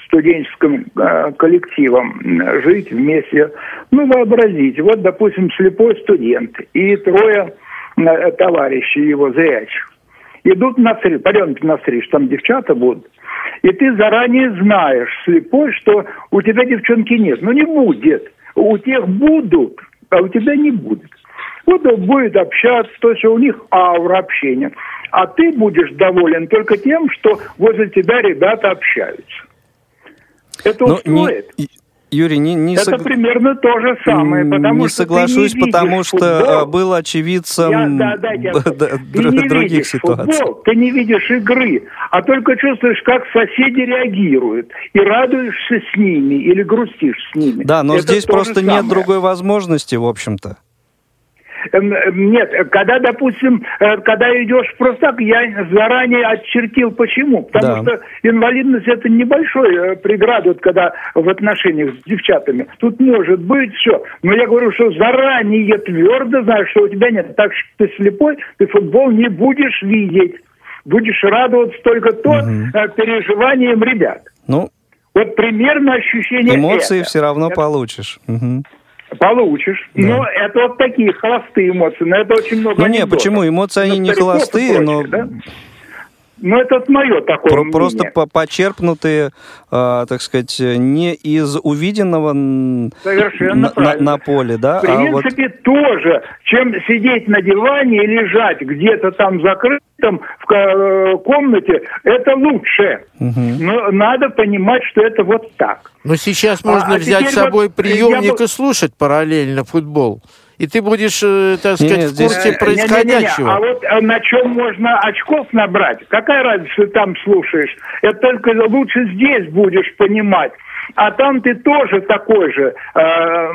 студенческим э, коллективом жить вместе. Ну, вообразите, вот, допустим, слепой студент и трое товарищей его зрячих идут на встречу, пойдемте на встречу, там девчата будут. И ты заранее знаешь, слепой, что у тебя девчонки нет. Ну, не будет. У тех будут, а у тебя не будет. Вот он будет общаться, то есть у них аура общения. А ты будешь доволен только тем, что возле тебя ребята общаются. Это не- устроит. и- Юрий, не, не, Это сог- примерно то же самое, потому не что соглашусь, не потому что футбол. э, был очевидцем Я- да, дайте я д- Ты не других ситуаций. футбол, ты не видишь игры, а только чувствуешь, как соседи реагируют. И радуешься с ними или грустишь с ними. Да, но Это здесь просто нет самое. другой возможности, в общем-то. Эм, эм, Нет, когда, допустим, э, когда идешь просто так, я заранее отчертил почему. Потому Да. что инвалидность это небольшой э, преграда, вот когда в отношениях с девчатами. Тут может быть все. Но я говорю, что заранее твердо знаешь, что у тебя нет. Так что ты слепой, ты футбол не будешь видеть. Будешь радоваться только то э, переживаниям ребят. Ну, Вот примерно ощущение эмоции это. все равно Это получишь. Мгм. Получишь. Да. Но это вот такие холостые эмоции. Но это очень много Ну не, почему? Эмоции, они На не холостые, но... да? Ну, это вот мое такое Про- мнение. Просто по- почерпнутые, а, так сказать, не из увиденного Совершенно на, на- правильно. на поле, да, В а вот принципе, тоже, чем сидеть на диване и лежать где-то там закрытом в э, комнате, это лучше. Но надо понимать, что это вот так. Но сейчас А- можно а взять теперь с собой вот приемник я и слушать параллельно футбол. И ты будешь, э, так Не, сказать, не, в здесь- курсе Э, не-не-не, происходящего. А вот э, на чем можно очков набрать? Какая разница, там слушаешь? Это только лучше здесь будешь понимать. А там ты тоже такой же э,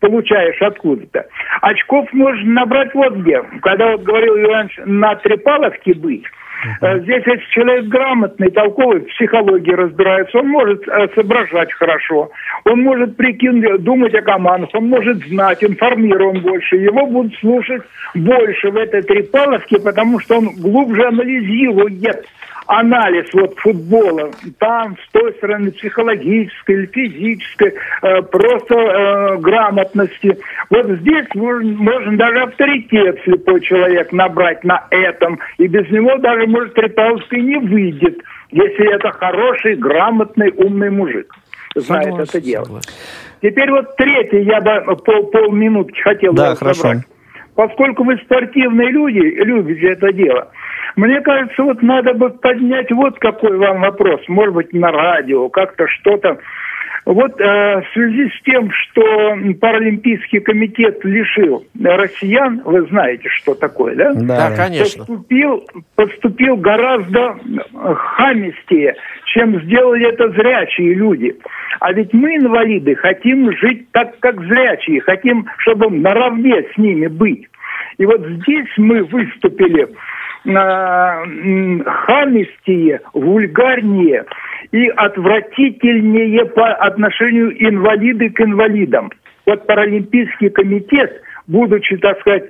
получаешь откуда-то. Очков можно набрать вот где. Когда вот говорил Иванович, на Трепаловке быть, Здесь, если человек грамотный, толковый, в психологии разбирается, он может э, соображать хорошо, он может прикинуть, думать о командах, он может знать, информирован больше, его будут слушать больше в этой Трепаловке, потому что он глубже анализирует анализ вот футбола, там, с той стороны, психологической или физической, э, просто э, грамотности. Вот здесь можно, можно даже авторитет слепой человек набрать на этом, и без него даже, может, Трепаловский не выйдет, если это хороший, грамотный, умный мужик знает Согласен, это дело. согласен. Теперь вот третий я бы пол, полминутки хотел Да, хорошо. забрать. Поскольку вы спортивные люди, любите это дело, мне кажется, вот надо бы поднять вот какой вам вопрос, может быть, на радио, как-то что-то. Вот э, в связи с тем, что Паралимпийский комитет лишил россиян, вы знаете, что такое, да? Да, конечно. Поступил, поступил гораздо хамистее, чем сделали это зрячие люди. А ведь мы, инвалиды, хотим жить так, как зрячие, хотим, чтобы наравне с ними быть. И вот здесь мы выступили э, хамистее, вульгарнее и отвратительнее по отношению инвалиды к инвалидам. Вот Паралимпийский комитет, будучи, так сказать,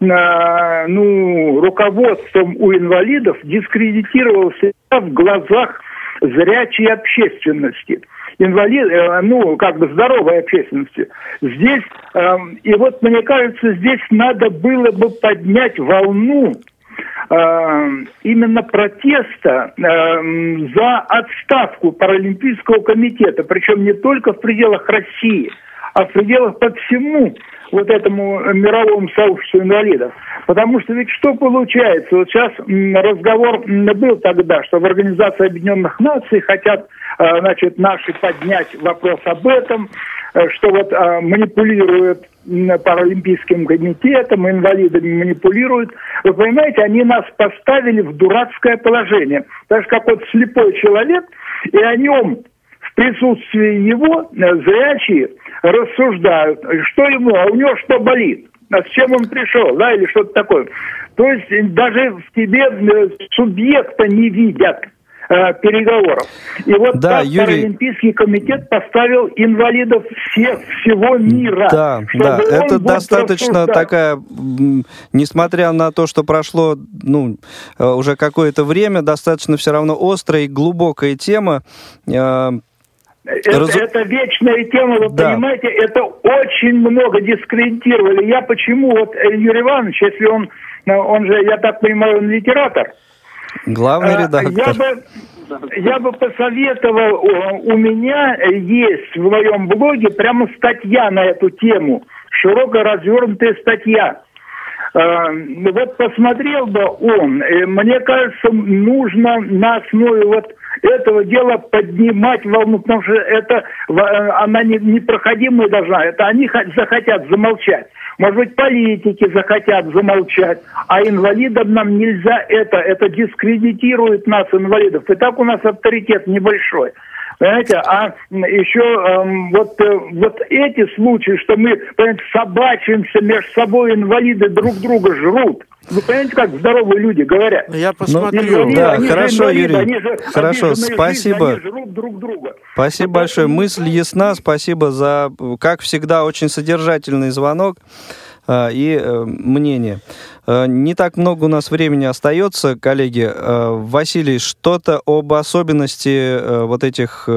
ну, руководством у инвалидов, дискредитировал себя в глазах зрячей общественности. Инвалид, э, ну, как бы здоровой общественности. Здесь, э, и вот мне кажется, здесь надо было бы поднять волну именно протеста э, за отставку Паралимпийского комитета, причем не только в пределах России, а в пределах по всему вот этому мировому сообществу инвалидов. Потому что ведь что получается? Вот сейчас разговор был тогда, что в Организации Объединенных Наций хотят, э, значит, наши поднять вопрос об этом, э, что вот э, манипулируют Паралимпийским комитетом, инвалидами манипулируют. Вы понимаете, они нас поставили в дурацкое положение. Так же, как вот слепой человек, и о нем в присутствии его э, зрячие рассуждают, что ему, а у него что болит, а с чем он пришел, да, или что-то такое. То есть э, даже в тебе э, субъекта не видят э, переговоров. И вот Да, так Юрий- Паралимпийский комитет поставил инвалидов всех, всего мира. Да, да, это достаточно такая, несмотря на то, что прошло, ну, э, уже какое-то время, достаточно все равно острая и глубокая тема. Э, Это, Разу- это вечная тема, вы Да. понимаете, это очень много дискредитировали. Я почему, вот Юрий Иванович, если он, он же, я так понимаю, он литератор, Главный Э, редактор. Я бы, я бы посоветовал, у меня есть в моем блоге прямо статья на эту тему, широко развернутая статья. Ну Вот посмотрел бы он, э, мне кажется, нужно на основе вот этого дела поднимать волну, потому что это э, она не- непроходимая должна, это они хо- захотят замолчать. Может быть, политики захотят замолчать, а инвалидам нам нельзя это, это дискредитирует нас, инвалидов. И так у нас авторитет небольшой. Понимаете, а еще эм, вот, э, вот эти случаи, что мы, понимаете, собачимся между собой, инвалиды друг друга жрут. Вы понимаете, как здоровые люди говорят? Я посмотрю. Инвалиды, да, они же хорошо, инвалиды, Юрий. они же Хорошо, спасибо. они жрут друг друга. Спасибо Вот большое. Мысль ясна. Спасибо за, как всегда, очень содержательный звонок э, и э, мнение. Э, Не так много у нас времени остается, коллеги. Э, Василий, что-то об особенности э, вот этих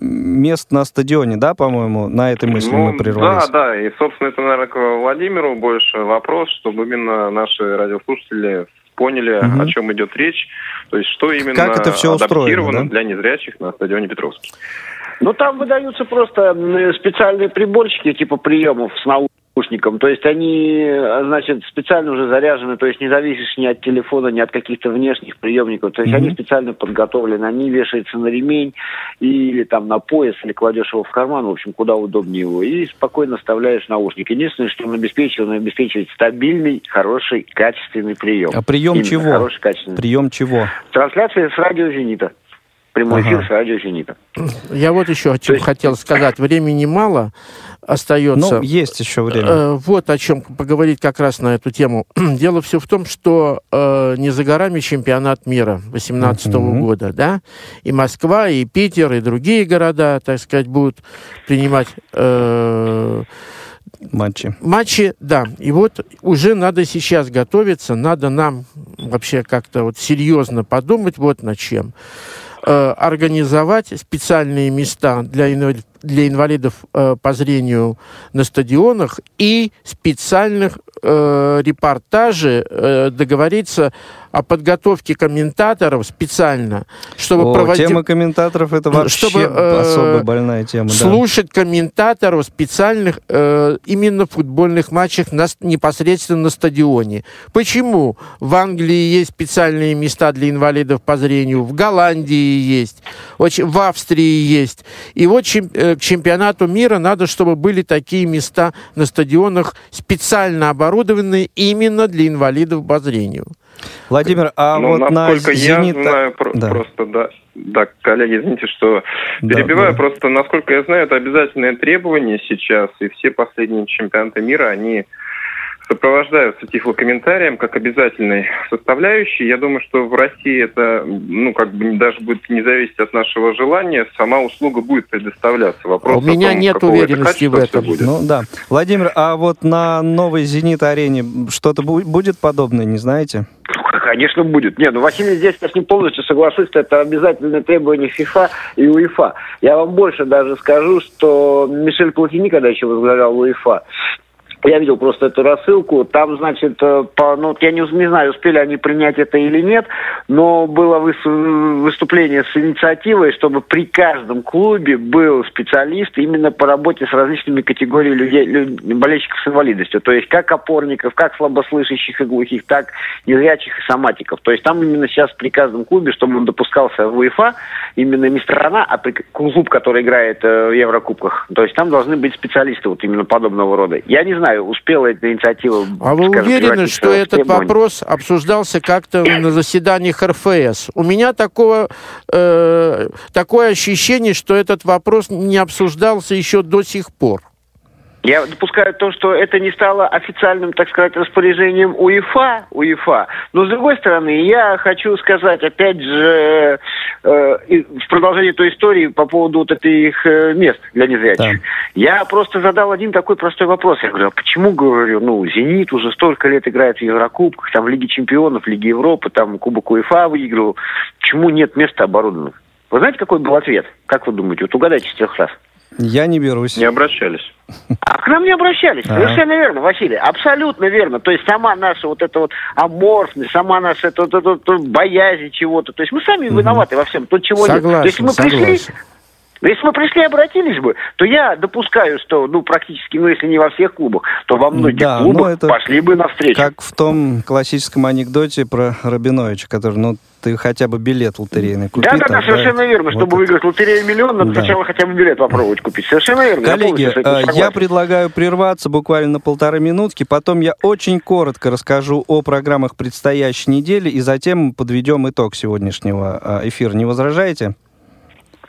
мест на стадионе, да, по-моему, на этой мысли мы прервались? Ну, Да, да, и, собственно, это, наверное, к Владимиру больше вопрос, чтобы именно наши радиослушатели поняли, Мгм. о чем идет речь. То есть, что именно Как это устроено, адаптировано да? для незрячих на стадионе Петровский. Ну, там выдаются просто специальные приборчики типа приемов с наушником. То есть они, э, значит, специально уже заряжены, то есть не зависишь ни от телефона, ни от каких-то внешних приемников. То есть Мгм. они специально подготовлены. Они вешаются на ремень или там на пояс, или кладешь его в карман, в общем, куда удобнее его. И спокойно вставляешь наушник. Единственное, что он обеспечивает, он обеспечивает стабильный, хороший, качественный прием. А прием Именно чего? Хороший, качественный. Прием чего? Трансляция с радио «Зенита». Прямой эфир Ага. с радио «Зенита». Я вот еще о чем есть- хотел сказать. Времени мало остается. Ну, есть еще время. Э, Вот о чем поговорить как раз на эту тему. Дело все в том, что э, не за горами чемпионат мира 2018 Мгм. года, да, и Москва, и Питер, и другие города, так сказать, будут принимать э, Матчи. матчи, да. И вот уже надо сейчас готовиться, надо нам вообще как-то вот серьезно подумать вот над чем. Э, организовать специальные места для, инвали- для инвалидов э, по зрению на стадионах и специальных э, репортажи э, договориться о подготовке комментаторов специально, чтобы О, проводить тема комментаторов это вообще Чтобы, э, особо больная тема. да. слушать комментаторов специальных э, именно футбольных матчах на, непосредственно на стадионе. Почему? В Англии есть специальные места для инвалидов по зрению, в Голландии есть, очень, в Австрии есть. И вот чем- э, к чемпионату мира надо, чтобы были такие места на стадионах специально оборудованные именно для инвалидов по зрению. Владимир, а Ну, вот на насколько я «Зенит»... знаю, про- Да. просто, да, да, коллеги, извините, что Да, перебиваю, да. просто, насколько я знаю, это обязательное требование сейчас, и все последние чемпионаты мира, они сопровождаются тифлокомментарием как обязательной составляющей. Я думаю, что в России это, ну, как бы даже будет не зависеть от нашего желания, сама услуга будет предоставляться. Вопрос у меня том, нет какого это уверенности в этом. будет. Ну да. Владимир, а вот на новой «Зенит-арене» что-то бу- будет подобное, не знаете? Конечно, будет. Не, ну, Василий, здесь я с ним полностью соглашусь, что это обязательное требование ФИФА и УЕФА. Я вам больше даже скажу, что Мишель Платини, когда еще возглавлял УЕФА, я видел просто эту рассылку. Там, значит, э, по, ну, я не, не знаю, успели они принять это или нет, но было выс- выступление с инициативой, чтобы при каждом клубе был специалист именно по работе с различными категориями людей, лю- болельщиков с инвалидностью. То есть как опорников, как слабослышащих и глухих, так незрячих и соматиков. То есть там именно сейчас при каждом клубе, чтобы он допускался в УЕФА, именно не страна, а при- клуб, который играет э, в Еврокубках. То есть там должны быть специалисты вот именно подобного рода. Я не знаю, успела эта инициатива... А вы скажем, уверены, что этот вопрос обсуждался как-то на заседаниях РФС? У меня такого, э, такое ощущение, что этот вопрос не обсуждался еще до сих пор. Я допускаю то, что это не стало официальным, так сказать, распоряжением УЕФА, УЕФА. Но, с другой стороны, я хочу сказать, опять же, э, в продолжении той истории по поводу вот этих э, мест для незрячих. Да. Я просто задал один такой простой вопрос. Я говорю, а почему, говорю, ну, «Зенит» уже столько лет играет в Еврокубках, там, в Лиге Чемпионов, Лиге Европы, там, Кубок УЕФА выигрывал. Почему нет места оборудованного? Вы знаете, какой был ответ? Как вы думаете? Вот угадайте с трех раз. Я не берусь. Не обращались. А к нам не обращались. Ага. Совершенно верно, Василий. Абсолютно верно. То есть сама наша вот эта вот аморфность, сама наша это, вот, это, вот, боязнь чего-то. То есть мы сами виноваты во всем. То, чего нет. То Согласен, есть мы пришли, согласен. если мы пришли и обратились бы, то я допускаю, что, ну, практически, ну, если не во всех клубах, то во многих Да, клубах ну, это пошли бы навстречу. Как в том классическом анекдоте про Рабиновича, который, ну, ты хотя бы билет лотерейный купи. Да, да, да, совершенно верно. Вот Чтобы это. выиграть лотерею миллион, надо Да. сначала хотя бы билет попробовать купить. Совершенно верно. я Коллеги, с этим э, я предлагаю прерваться буквально на полторы минутки, потом я очень коротко расскажу о программах предстоящей недели, и затем подведем итог сегодняшнего э, эфира. Не возражаете?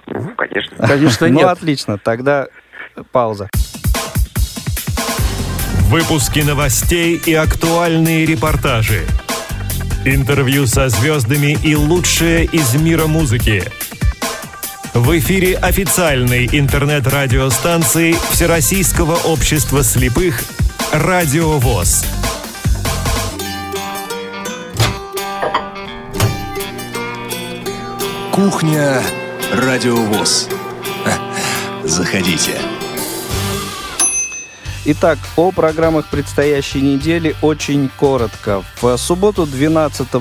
Ну, Конечно. Конечно, Ну, нет. отлично, тогда пауза. Выпуски новостей и актуальные репортажи. Интервью со звездами и лучшее из мира музыки. В эфире официальной интернет-радиостанции Всероссийского общества слепых «Радио ВОЗ». Кухня Радиовоз. Заходите. Итак, о программах предстоящей недели очень коротко. В субботу 12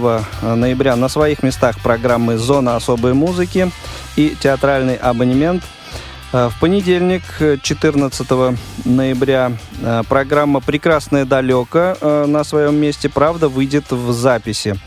ноября на своих местах программы «Зона особой музыки» и «Театральный абонемент». В понедельник, 14 ноября, программа «Прекрасное далеко» на своем месте, правда, выйдет в записи.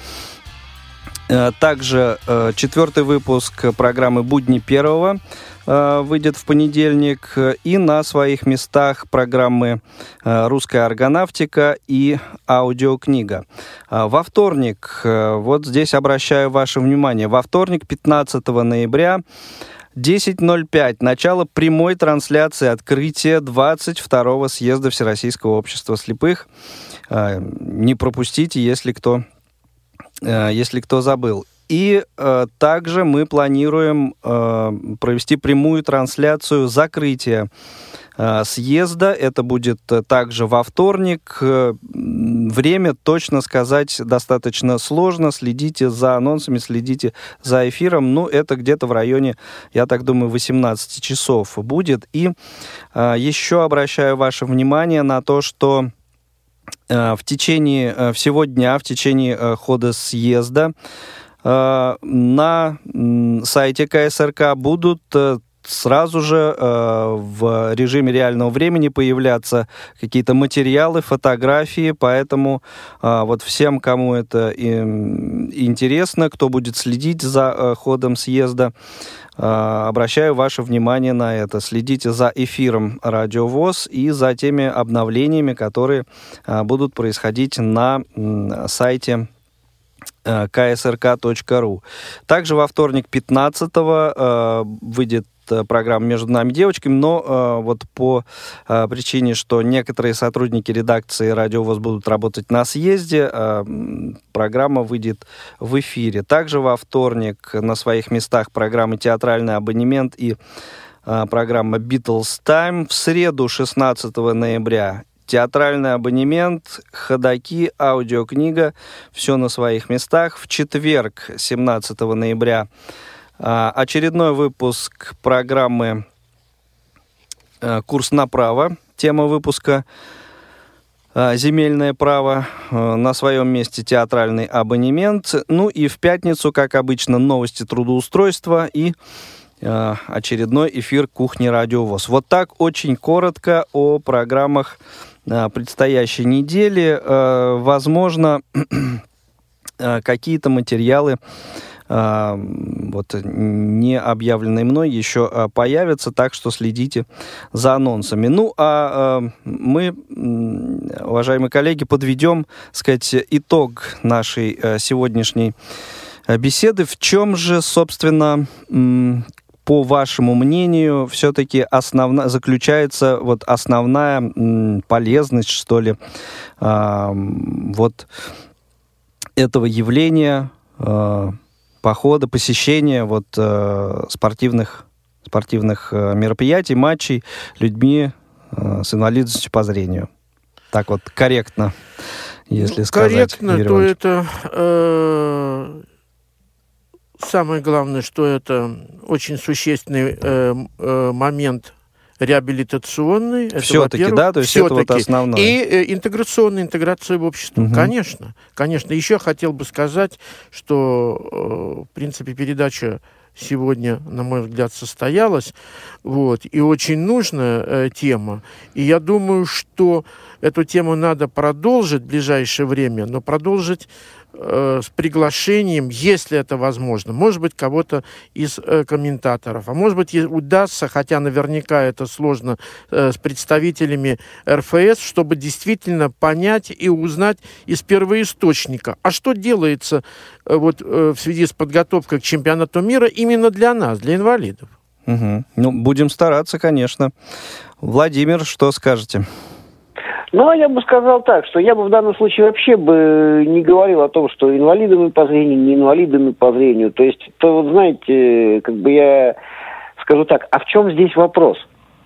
Э, также э, четвертый выпуск программы «Будни первого» э, выйдет в понедельник. И на своих местах программы «Русская органавтика» и «Аудиокнига». Во вторник, вот здесь обращаю ваше внимание, во вторник, 15 ноября, 10.05. Начало прямой трансляции открытия 22-го съезда Всероссийского общества слепых. Не пропустите, если кто если кто забыл. И э, также мы планируем э, провести прямую трансляцию закрытия э, съезда. Это будет э, также во вторник. Э, время точно сказать достаточно сложно. Следите за анонсами, следите за эфиром. Ну, это где-то в районе, я так думаю, 18 часов будет. И э, еще обращаю ваше внимание на то, что Э, в течение э, всего дня, в течение э, хода съезда на сайте КСРК будут сразу же э, в режиме реального времени появляться какие-то материалы, фотографии, поэтому э, вот всем, кому это э, интересно, кто будет следить за э, ходом съезда, а, обращаю ваше внимание на это. Следите за эфиром Радио ВОЗ и за теми обновлениями, которые а, будут происходить на сайте э, ksrk.ru. Также во вторник 15 э, выйдет Э, программа «Между нами девочками», но э, вот по э, причине, что некоторые сотрудники редакции «Радио ВОЗ» будут работать на съезде, э, программа выйдет в эфире. Также во вторник на своих местах программы «Театральный абонемент» и э, программа «Beatles Time». В среду, 16 ноября, театральный абонемент, ходаки, аудиокнига, все на своих местах. В четверг, 17 ноября, очередной выпуск программы э, «Курс на право». Тема выпуска э, «Земельное право». Э, на своем месте театральный абонемент. Ну и в пятницу, как обычно, новости трудоустройства и очередной эфир «Кухни Радио ВОЗ». Вот так очень коротко о программах предстоящей недели. Возможно, какие-то материалы а, вот не объявленные мной еще а, появятся, так что следите за анонсами. Ну, а, мы, уважаемые коллеги, подведем, сказать, итог нашей сегодняшней беседы. В чем же, собственно, по вашему мнению, все-таки основна, заключается вот основная полезность, что ли, э, вот этого явления, э, похода, посещения вот э, спортивных, спортивных э, мероприятий, матчей людьми э, с инвалидностью по зрению. Так вот, корректно, если ну, сказать. Корректно, то это э, самое главное, что это очень существенный э, э, момент реабилитационный. Все-таки, да? То есть это вот основное. И э, интеграционная интеграция в общество. Угу. Конечно, конечно. Еще хотел бы сказать, что, э, в принципе, передача сегодня, на мой взгляд, состоялась. Вот, и очень нужная э, тема. И я думаю, что эту тему надо продолжить в ближайшее время, но продолжить э, с приглашением, если это возможно, может быть, кого-то из э, комментаторов, а может быть, удастся, хотя наверняка это сложно, э, с представителями РФС, чтобы действительно понять и узнать из первоисточника, а что делается э, вот, э, в связи с подготовкой к чемпионату мира именно для нас, для инвалидов. Угу. Ну, будем стараться, конечно. Владимир, что скажете? Ну, а я бы сказал так, что я бы в данном случае вообще бы не говорил о том, что инвалидами по зрению, не инвалидами по зрению. То есть, то вот знаете, как бы я скажу так, а в чем здесь вопрос?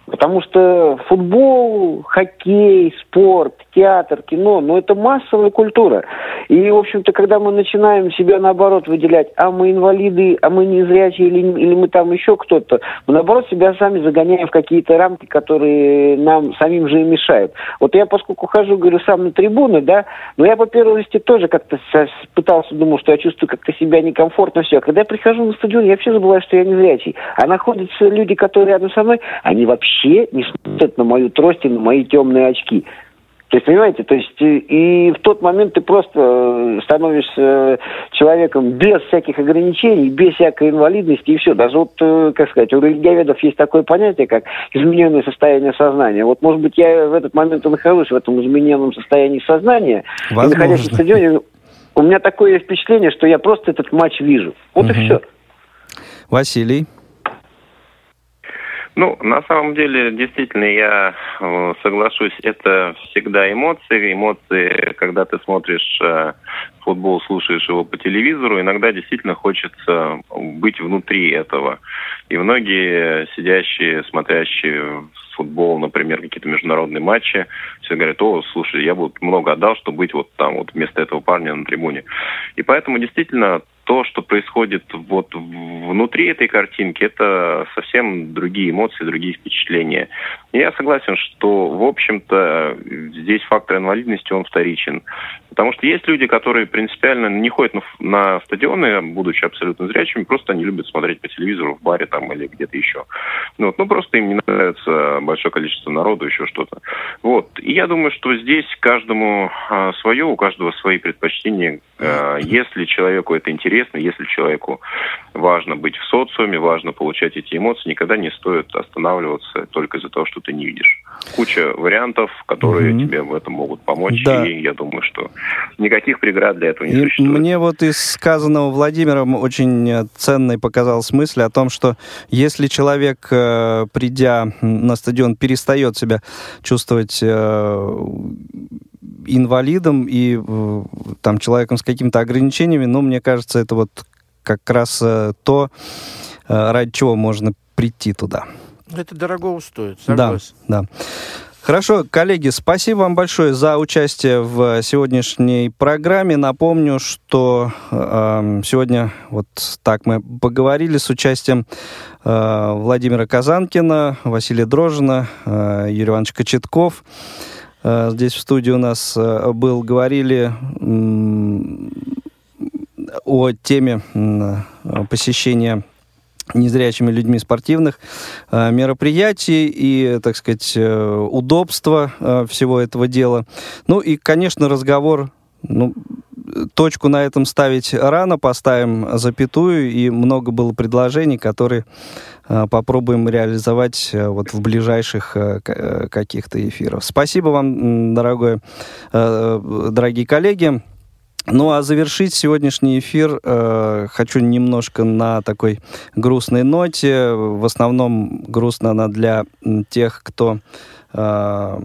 Потому что футбол, хоккей, спорт, театр, кино, ну это массовая культура. И, в общем-то, когда мы начинаем себя, наоборот, выделять, а мы инвалиды, а мы незрячие или, или мы там еще кто-то, мы, наоборот, себя сами загоняем в какие-то рамки, которые нам самим же и мешают. Вот я, поскольку хожу, говорю, сам на трибуны, да, но я по первости тоже как-то пытался, думал, что я чувствую как-то себя некомфортно, все. Когда я прихожу на стадион, я вообще забываю, что я незрячий. А находятся люди, которые рядом со мной, они вообще не смотрят на мою трость и на мои темные очки. То есть, понимаете, то есть и в тот момент ты просто э, становишься э, человеком без всяких ограничений, без всякой инвалидности и все. Даже вот, э, как сказать, у религиоведов есть такое понятие, как измененное состояние сознания. Вот, может быть, я в этот момент и нахожусь в этом измененном состоянии сознания. Возможно. И находясь на стадионе, у меня такое впечатление, что я просто этот матч вижу. Вот угу. и все. Василий. Ну, на самом деле, действительно, я э, соглашусь, это всегда эмоции. Эмоции, когда ты смотришь э, футбол, слушаешь его по телевизору, иногда действительно хочется быть внутри этого. И многие сидящие, смотрящие футбол, например, какие-то международные матчи, все говорят, о, слушай, я бы много отдал, чтобы быть вот там, вот вместо этого парня на трибуне. И поэтому действительно то, что происходит вот внутри этой картинки, это совсем другие эмоции, другие впечатления. Я согласен, что, в общем-то, здесь фактор инвалидности, он вторичен. Потому что есть люди, которые принципиально не ходят на, на стадионы, будучи абсолютно зрячими, просто они любят смотреть по телевизору в баре там или где-то еще. Ну, вот, ну просто им не нравится большое количество народу, еще что-то. Вот. И я думаю, что здесь каждому а, свое, у каждого свои предпочтения. А, если человеку это интересно, если человеку важно быть в социуме, важно получать эти эмоции, никогда не стоит останавливаться только из-за того, что ты не видишь. Куча вариантов, которые угу. тебе в этом могут помочь, да. и я думаю, что никаких преград для этого не и существует. Мне вот из сказанного Владимиром очень ценной показалась мысль о том, что если человек, э, придя на стадион, перестает себя чувствовать э, инвалидом и э, там человеком с какими-то ограничениями, но мне кажется, это вот как раз э, то, э, ради чего можно прийти туда. Это дорого стоит, согласен. Да, да. Хорошо, коллеги, спасибо вам большое за участие в сегодняшней программе. Напомню, что э, сегодня вот так мы поговорили с участием э, Владимира Казанкина, Василия Дрожина, э, Юрия Ивановича Кочетков. Э, здесь в студии у нас э, был, говорили о теме посещения незрячими людьми спортивных э, мероприятий и, так сказать, удобства всего этого дела. Ну и, конечно, разговор ну, точку на этом ставить рано, поставим запятую, и много было предложений, которые э, попробуем реализовать э, вот в ближайших э, каких-то эфирах. Спасибо вам, дорогой, дорогие коллеги. Ну а завершить сегодняшний эфир э, хочу немножко на такой грустной ноте. В основном грустно она для тех, кто э,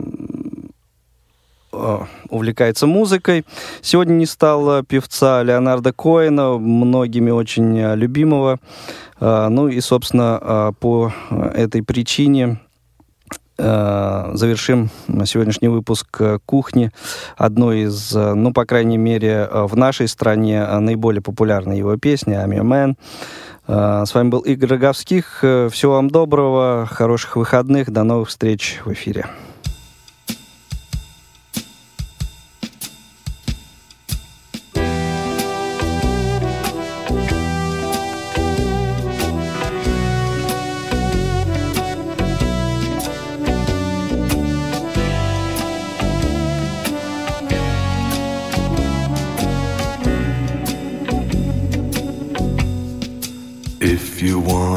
Э, увлекается музыкой. Сегодня не стало певца Леонарда Коэна, многими очень э, любимого. Э, ну и, собственно, по этой причине завершим сегодняшний выпуск «Кухни» одной из, ну, по крайней мере, в нашей стране наиболее популярной его песни «I'm your man». С вами был Игорь Роговских. Всего вам доброго, хороших выходных, до новых встреч в эфире.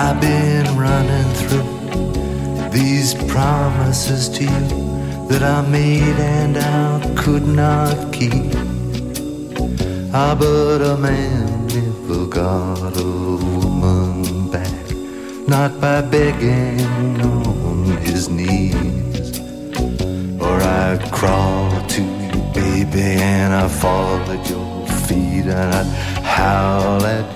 I've been running through these promises to you that I made and I could not keep. Ah, but a man never got a woman back, not by begging on his knees. Or I'd crawl to you, baby, and I'd fall at your feet, and I'd howl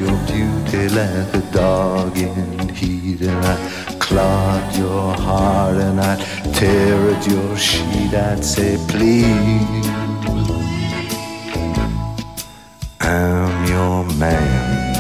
your beauty like a dog in heat, and I'd clog your heart, and I'd tear at your sheet. I'd say, please, I'm your man.